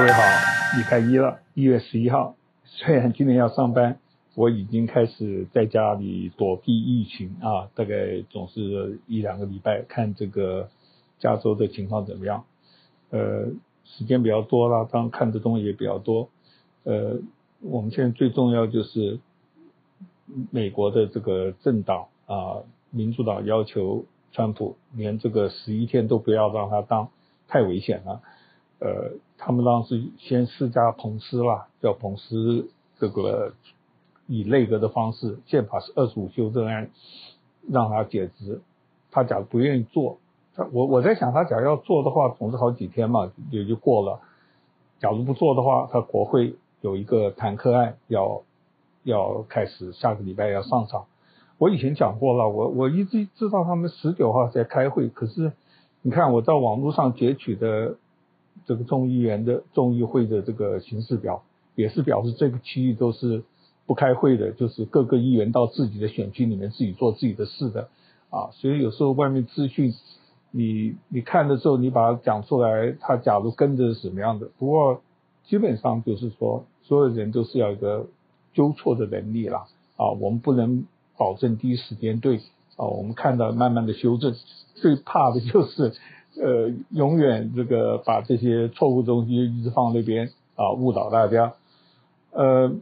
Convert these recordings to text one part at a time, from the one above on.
各位好，礼拜一了，一月十一号。虽然今天要上班，我已经开始在家里躲避疫情啊，大概总是一两个礼拜，看这个加州的情况怎么样。呃，时间比较多了，当然看的东西也比较多。呃，我们现在最重要就是美国的这个政党啊，民主党要求川普连这个十一天都不要让他当，太危险了。呃，他们当时先施加彭斯啦，叫彭斯这个以内阁的方式，宪法是二十五修正案，让他解职。他假如不愿意做，他我我在想，他假如要做的话，总是好几天嘛，也就过了。假如不做的话，他国会有一个弹劾案要要开始，下个礼拜要上场。我以前讲过了，我我一直知道他们十九号在开会，可是你看我在网络上截取的。这个众议员的众议会的这个行事表也是表示这个区域都是不开会的，就是各个议员到自己的选区里面自己做自己的事的啊。所以有时候外面资讯你你看的时候，你把它讲出来，他假如跟着是什么样的？不过基本上就是说，所有人都是要一个纠错的能力啦啊。我们不能保证第一时间对啊，我们看到慢慢的修正。最怕的就是。呃，永远这个把这些错误东西一直放那边啊，误导大家。呃，《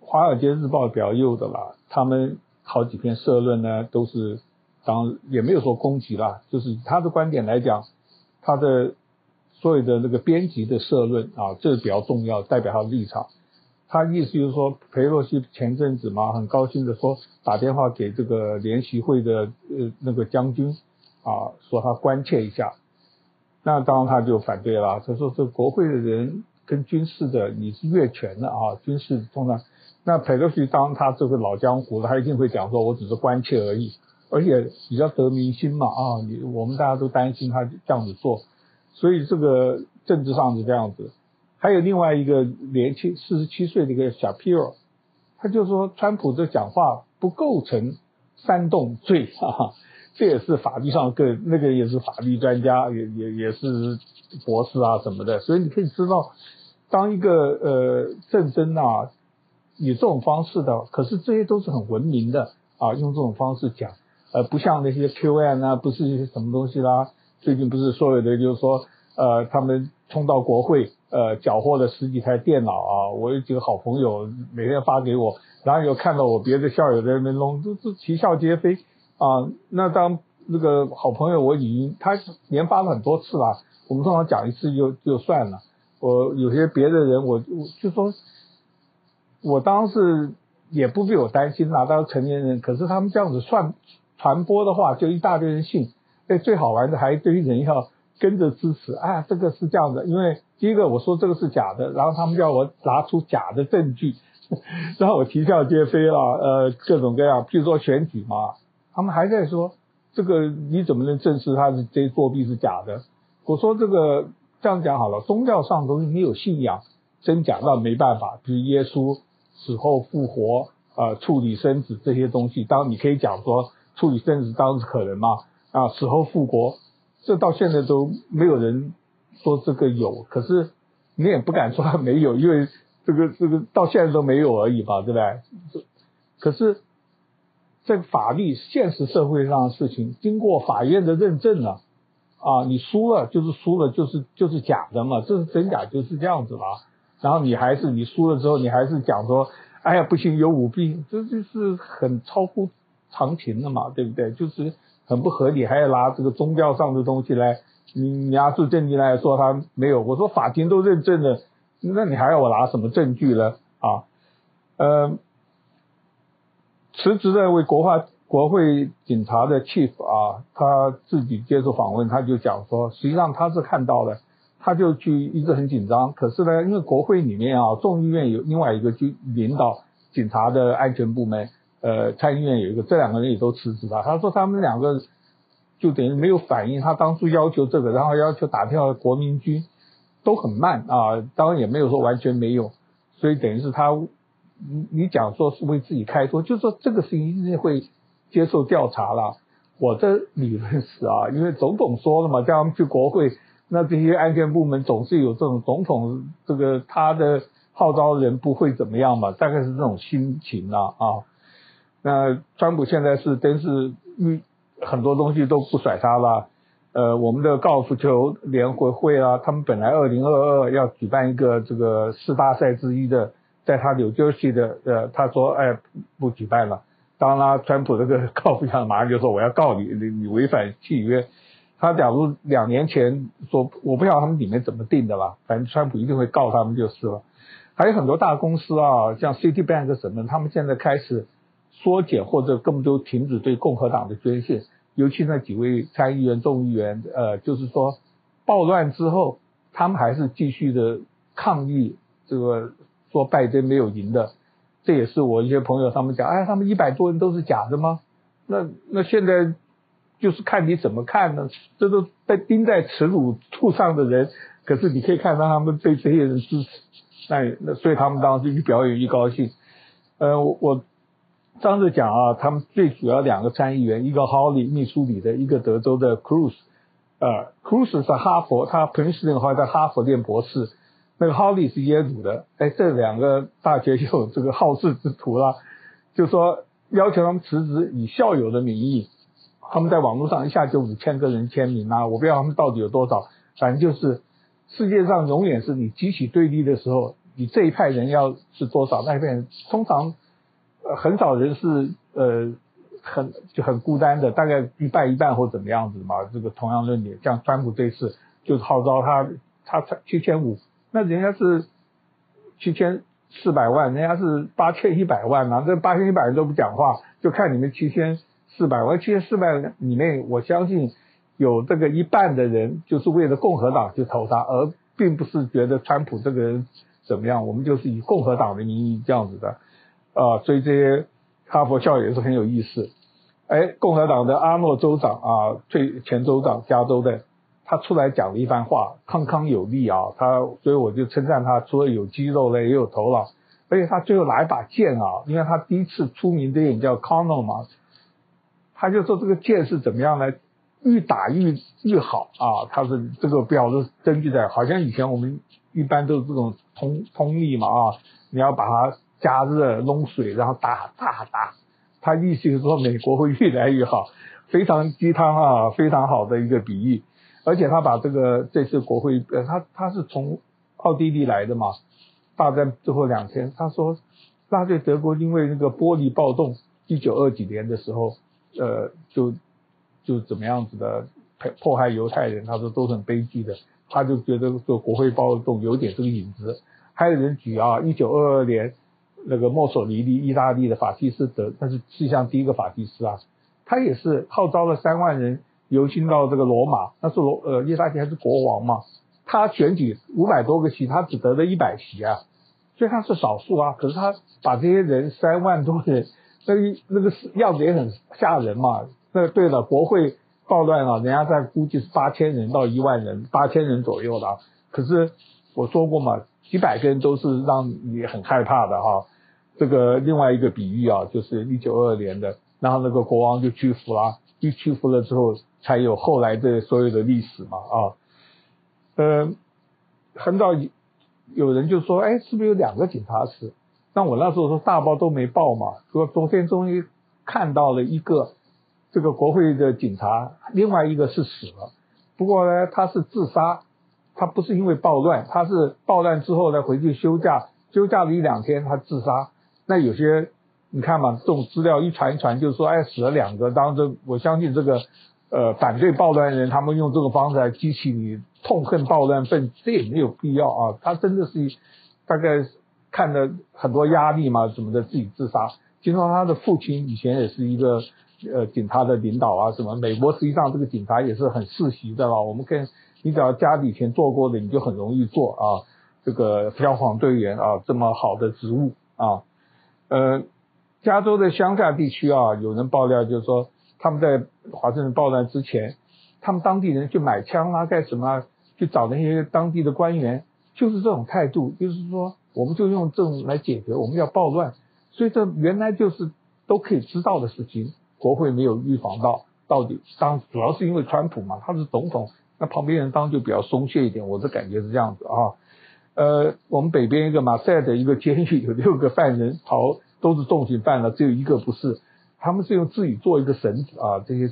华尔街日报》比较右的啦，他们好几篇社论呢，都是当也没有说攻击啦，就是他的观点来讲，他的所有的那个编辑的社论啊，这比较重要，代表他的立场。他意思就是说，裴洛西前阵子嘛，很高兴的说打电话给这个联席会的呃那个将军。啊，说他关切一下，那当然他就反对了。他说这国会的人跟军事的你是越权的啊，军事通常。那裴洛西当他这个老江湖了，他一定会讲说，我只是关切而已，而且比较得民心嘛啊，你我们大家都担心他这样子做，所以这个政治上是这样子。还有另外一个年轻四十七岁的一个小皮尔，他就说川普这讲话不构成煽动罪啊。这也是法律上个那个也是法律专家，也也也是博士啊什么的，所以你可以知道，当一个呃战争啊，以这种方式的，可是这些都是很文明的啊，用这种方式讲，呃，不像那些 QN 啊，不是一些什么东西啦。最近不是所有的就是说，呃，他们冲到国会，呃，缴获了十几台电脑啊，我有几个好朋友每天发给我，然后又看到我别的校友在那边弄，都都啼笑皆非。啊，那当那个好朋友，我已经他连发了很多次了，我们通常讲一次就就算了。我有些别的人，我我就说，我当时也不必我担心拿，当成年人，可是他们这样子算传播的话，就一大堆人信。哎，最好玩的还一堆人要跟着支持，啊，这个是这样的，因为第一个我说这个是假的，然后他们叫我拿出假的证据，然后我啼笑皆非了，呃，各种各样，譬如说选举嘛。他们还在说这个你怎么能证实他是这作弊是假的？我说这个这样讲好了，宗教上的东西你有信仰，真假那没办法。比如耶稣死后复活，呃，处理生子这些东西，当你可以讲说处理生子当然可能嘛，啊，死后复活，这到现在都没有人说这个有，可是你也不敢说他没有，因为这个这个到现在都没有而已吧，对不对？可是。这个法律现实社会上的事情，经过法院的认证了，啊，你输了就是输了，就是就是假的嘛，这是真假就是这样子了。然后你还是你输了之后，你还是讲说，哎呀不行有舞弊，这就是很超乎常情的嘛，对不对？就是很不合理，还要拿这个宗教上的东西来，你你拿出证据来说他没有。我说法庭都认证了，那你还要我拿什么证据呢？啊，呃。辞职的为国化国会警察的 chief 啊，他自己接受访问，他就讲说，实际上他是看到了，他就去一直很紧张。可是呢，因为国会里面啊，众议院有另外一个就领导警察的安全部门，呃，参议院有一个，这两个人也都辞职了。他说他们两个就等于没有反应，他当初要求这个，然后要求打电话国民军都很慢啊，当然也没有说完全没有，所以等于是他。你你讲说是为自己开脱，就是说这个事情一定会接受调查了。我的理论是啊，因为总统说了嘛，叫他们去国会，那这些安全部门总是有这种总统这个他的号召人不会怎么样嘛，大概是这种心情啊啊。那川普现在是真是嗯很多东西都不甩他了。呃，我们的高尔夫球联合会啊，他们本来二零二二要举办一个这个四大赛之一的，在他纽约市的，呃，他说哎不举办了。当然，川普这个高尔夫球马上就说我要告你，你你违反契约。他假如两年前说，我不知道他们里面怎么定的啦，反正川普一定会告他们就是了。还有很多大公司啊，像 Citibank 什么，他们现在开始缩减或者根本都停止对共和党的捐献。尤其那几位参议员、众议员，呃，就是说暴乱之后，他们还是继续的抗议，这个说拜登没有赢的，这也是我一些朋友他们讲，哎，他们一百多人都是假的吗？那那现在就是看你怎么看呢？这都被钉在耻辱柱上的人，可是你可以看到他们被这些人支持，那那所以他们当时一表演一高兴，呃，我。我上次讲啊，他们最主要两个参议员，一个 Hawley 密苏里的，一个德州的 Cruz，呃，Cruz 是哈佛，他 Princeton 后来在哈佛念博士，那个 Holly 是耶鲁的，哎，这两个大学就有这个好事之徒了，就说要求他们辞职，以校友的名义，他们在网络上一下就五千个人签名啊，我不知道他们到底有多少，反正就是世界上永远是你激起对立的时候，你这一派人要是多少，那一派人通常。呃，很少人是呃很就很孤单的，大概一半一半或怎么样子嘛。这个同样论点，像川普这次就是号召他，他才七千五，那人家是七千四百万，人家是八千一百万啊，这八千一百人都不讲话，就看你们七千四百万，七千四百万里面，我相信有这个一半的人就是为了共和党去投他，而并不是觉得川普这个人怎么样，我们就是以共和党的名义这样子的。啊，所以这些哈佛校友也是很有意思。哎，共和党的阿诺州长啊，最前州长，加州的，他出来讲了一番话，铿铿有力啊。他所以我就称赞他，除了有肌肉呢，也有头脑。而且他最后拿一把剑啊，因为他第一次出名的电影叫《Connor》嘛，他就说这个剑是怎么样呢？愈打愈愈好啊。他是这个表示根据在，好像以前我们一般都是这种通通力嘛啊，你要把它。加热弄水，然后打打打，他意思是说美国会越来越好，非常鸡汤啊，非常好的一个比喻。而且他把这个这次国会，呃，他他是从奥地利来的嘛，大战最后两天，他说纳粹德国因为那个玻璃暴动，一九二几年的时候，呃，就就怎么样子的迫迫害犹太人，他说都很悲剧的，他就觉得这国会暴动有点这个影子。还有人举啊，一九二二年。那个墨索里尼，意大利的法西斯德，他是世界上第一个法西斯啊，他也是号召了三万人游行到这个罗马，那是罗呃意大利还是国王嘛，他选举五百多个席，他只得了一百席啊，所以他是少数啊，可是他把这些人三万多人，那那个样子也很吓人嘛。那对了，国会暴乱啊，人家在估计是八千人到一万人，八千人左右的，可是我说过嘛，几百个人都是让你很害怕的哈。这个另外一个比喻啊，就是一九二二年的，然后那个国王就屈服了，一屈服了之后，才有后来的所有的历史嘛啊，呃，很早有人就说，哎，是不是有两个警察死？那我那时候说大报都没报嘛，说昨天终于看到了一个这个国会的警察，另外一个是死了，不过呢，他是自杀，他不是因为暴乱，他是暴乱之后呢回去休假，休假了一两天，他自杀。那有些你看嘛，这种资料一传一传，就是说，哎，死了两个。当然，我相信这个，呃，反对暴乱的人，他们用这个方式来激起你痛恨暴乱分子，这也没有必要啊。他真的是大概看了很多压力嘛，什么的，自己自杀。听说他的父亲以前也是一个呃警察的领导啊，什么美国实际上这个警察也是很世袭的了。我们跟，你只要家里以前做过的，你就很容易做啊。这个消防队员啊，这么好的职务啊。呃，加州的乡下地区啊，有人爆料就是说，他们在华盛顿暴乱之前，他们当地人去买枪啊，干什么？去找那些当地的官员，就是这种态度，就是说，我们就用这种来解决，我们要暴乱。所以这原来就是都可以知道的事情，国会没有预防到，到底当主要是因为川普嘛，他是总统，那旁边人当就比较松懈一点，我的感觉是这样子啊。呃，我们北边一个马赛的一个监狱有六个犯人逃，都是重刑犯了，只有一个不是。他们是用自己做一个绳子啊，这些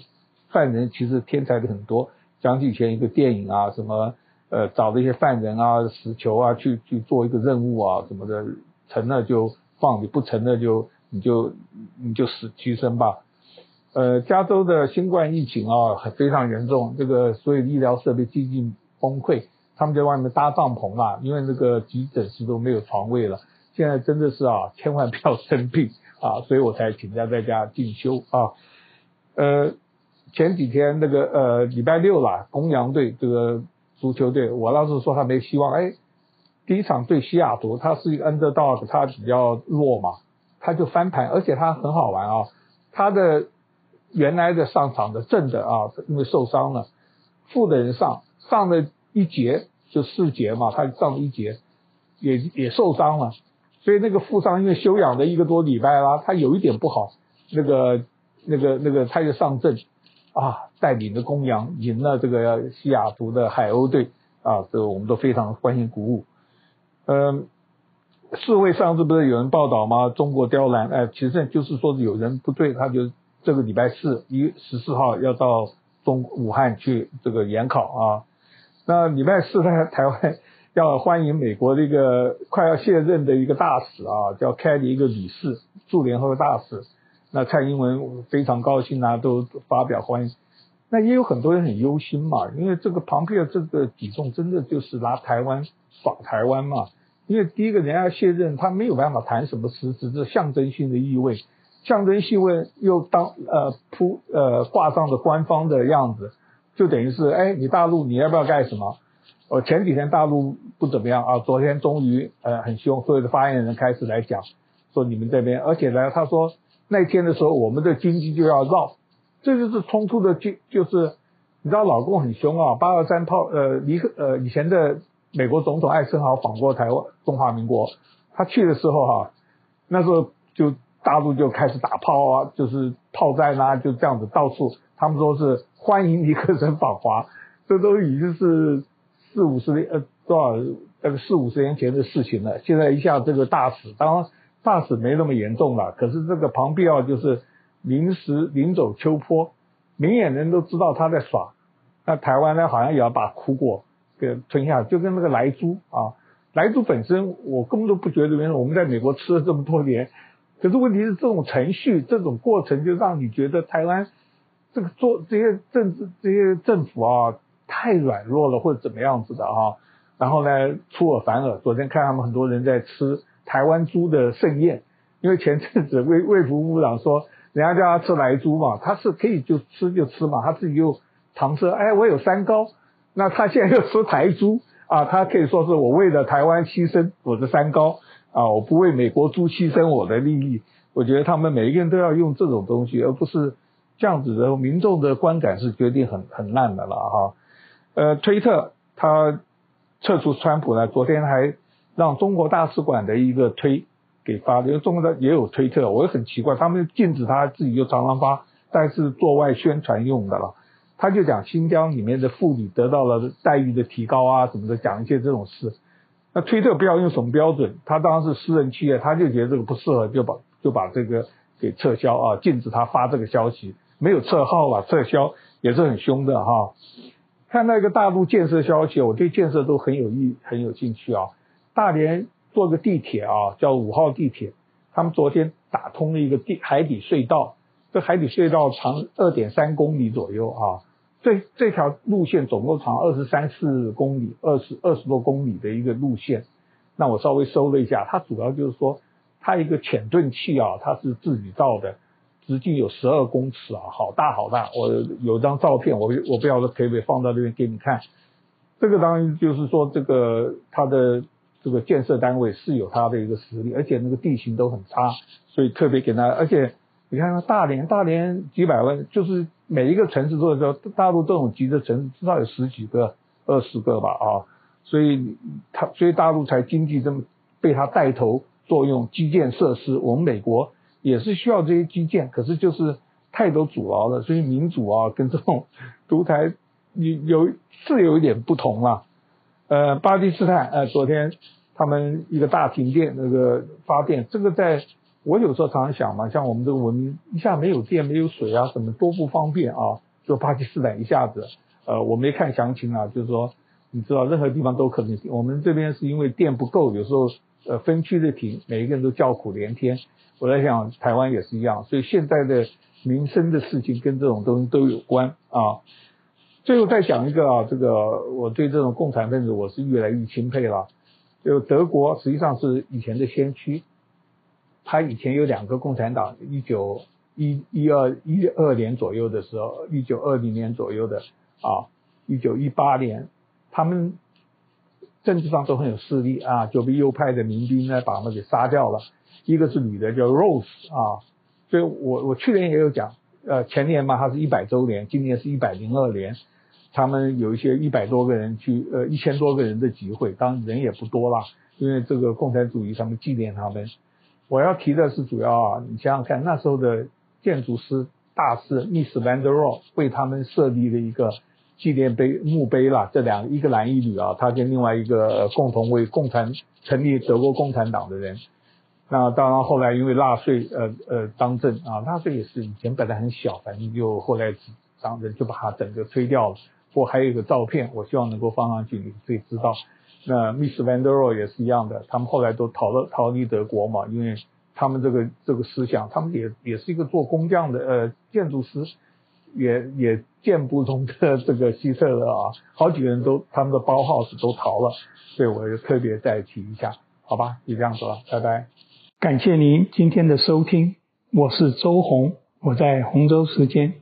犯人其实天才的很多。讲起以前一个电影啊，什么呃找这些犯人啊死囚啊去去做一个任务啊什么的，成了就放你，不成了就你就你就死屈身吧。呃，加州的新冠疫情啊，非常严重，这个所有医疗设备几近崩溃，他们在外面搭帐篷啊，因为那个急诊室都没有床位了。现在真的是啊，千万不要生病啊，所以我才请假在家进修啊。呃，前几天那个呃礼拜六啦，公羊队这个足球队，我当时说他没希望，哎，第一场对西雅图，他是一个 underdog，他比较弱嘛，他就翻盘，而且他很好玩啊，他的。原来的上场的正的啊，因为受伤了，负的人上上了一节就四节嘛，他上了一节也也受伤了，所以那个富商因为休养了一个多礼拜啦，他有一点不好，那个那个那个他就上阵啊，带领着公羊赢了这个西雅图的海鸥队啊，这个我们都非常欢欣鼓舞。嗯，世卫上次不是有人报道吗？中国刁难，哎，其实就是说有人不对，他就。这个礼拜四一十四号要到中武汉去这个研考啊，那礼拜四在台湾要欢迎美国的一个快要卸任的一个大使啊，叫凯里一个理事驻联合国大使，那蔡英文非常高兴啊，都发表欢迎。那也有很多人很忧心嘛，因为这个庞佩奥这个举动真的就是拿台湾耍台湾嘛，因为第一个人家卸任，他没有办法谈什么实质的象征性的意味。象征性问又当呃铺呃挂上的官方的样子，就等于是哎，你大陆你要不要干什么？我前几天大陆不怎么样啊，昨天终于呃很凶，所有的发言人开始来讲说你们这边，而且呢他说那天的时候我们的经济就要绕，这就是冲突的就就是你知道老公很凶啊，八二三炮呃尼克呃以前的美国总统艾森豪访过台湾中华民国，他去的时候哈、啊，那时候就。大陆就开始打炮啊，就是炮战啊，就这样子到处，他们说是欢迎尼克森访华，这都已经是四五十年呃多少那个四五十年前的事情了。现在一下这个大使，当然大使没那么严重了，可是这个庞佩奥就是临时临走秋坡，明眼人都知道他在耍。那台湾呢，好像也要把苦果给吞下，就跟那个莱猪啊，莱猪本身我根本都不觉得，因为我们在美国吃了这么多年。可是问题是，这种程序、这种过程，就让你觉得台湾这个做这些政治、这些政府啊，太软弱了，或者怎么样子的哈、啊。然后呢，出尔反尔。昨天看他们很多人在吃台湾猪的盛宴，因为前阵子卫卫福部长说，人家叫他吃莱猪嘛，他是可以就吃就吃嘛，他自己又搪塞，哎，我有三高，那他现在又吃台猪啊，他可以说是我为了台湾牺牲我的三高。啊！我不为美国猪牺牲我的利益，我觉得他们每一个人都要用这种东西，而不是这样子的。民众的观感是决定很很烂的了哈。呃，推特他撤出川普呢，昨天还让中国大使馆的一个推给发，因为中国的也有推特，我也很奇怪，他们禁止他自己就常常发，但是做外宣传用的了。他就讲新疆里面的妇女得到了待遇的提高啊，什么的，讲一些这种事。那推特不要用什么标准？他当然是私人企业，他就觉得这个不适合，就把就把这个给撤销啊，禁止他发这个消息，没有撤号啊，撤销也是很凶的哈。看那个大陆建设消息，我对建设都很有意很有兴趣啊。大连做个地铁啊，叫五号地铁，他们昨天打通了一个地海底隧道，这海底隧道长二点三公里左右啊。这这条路线总共长二十三四公里，二十二十多公里的一个路线。那我稍微搜了一下，它主要就是说，它一个潜盾器啊，它是自己造的，直径有十二公尺啊，好大好大。我有张照片，我我不晓得可不可以放到这边给你看。这个当然就是说，这个它的这个建设单位是有它的一个实力，而且那个地形都很差，所以特别给它，而且。你看，大连，大连几百万，就是每一个城市都有，大陆这种级的城市至少有十几个、二十个吧，啊，所以它，所以大陆才经济这么被它带头作用，基建设施，我们美国也是需要这些基建，可是就是太多阻挠了，所以民主啊，跟这种独裁有有是有一点不同了。呃，巴基斯坦呃，昨天他们一个大停电，那个发电，这个在我有时候常常想嘛，像我们这个文明一下没有电没有水啊，什么多不方便啊，就巴基斯坦一下子，呃，我没看详情啊，就是说你知道任何地方都可能，我们这边是因为电不够，有时候呃分区的停，每一个人都叫苦连天。我在想台湾也是一样，所以现在的民生的事情跟这种东西都有关啊。最后再讲一个啊，这个我对这种共产分子我是越来越钦佩了。就德国实际上是以前的先驱，他以前有两个共产党，一九一一二一二年左右的时候，一九二零年左右的啊，一九一八年，他们政治上都很有势力啊，就被右派的民兵呢把他们给杀掉了。一个是女的叫 Rose 啊，所以我我去年也有讲。呃，前年嘛，它是一百周年，今年是一百零二年，他们有一些一百多个人去，呃，一千多个人的集会，当然人也不多啦，因为这个共产主义他们纪念他们。我要提的是主要啊，你想想看，那时候的建筑师大师 Miss van der Rohe 为他们设立了一个纪念碑墓碑啦，这两一个男一女啊，他跟另外一个共同为共产成立德国共产党的人。那当然，后来因为纳粹呃呃当政啊，纳粹也是以前本来很小，反正就后来当人就把它整个推掉了。我还有一个照片，我希望能够放上去，你可以知道。那 Miss van der Rohe 也是一样的，他们后来都逃了逃离德国嘛，因为他们这个这个思想，他们也也是一个做工匠的呃建筑师，也也见不同的这个希特勒啊，好几个人都他们的包 house 都逃了，所以我就特别再提一下，好吧，就这样子了，拜拜。感谢您今天的收听，我是周红，我在洪州时间。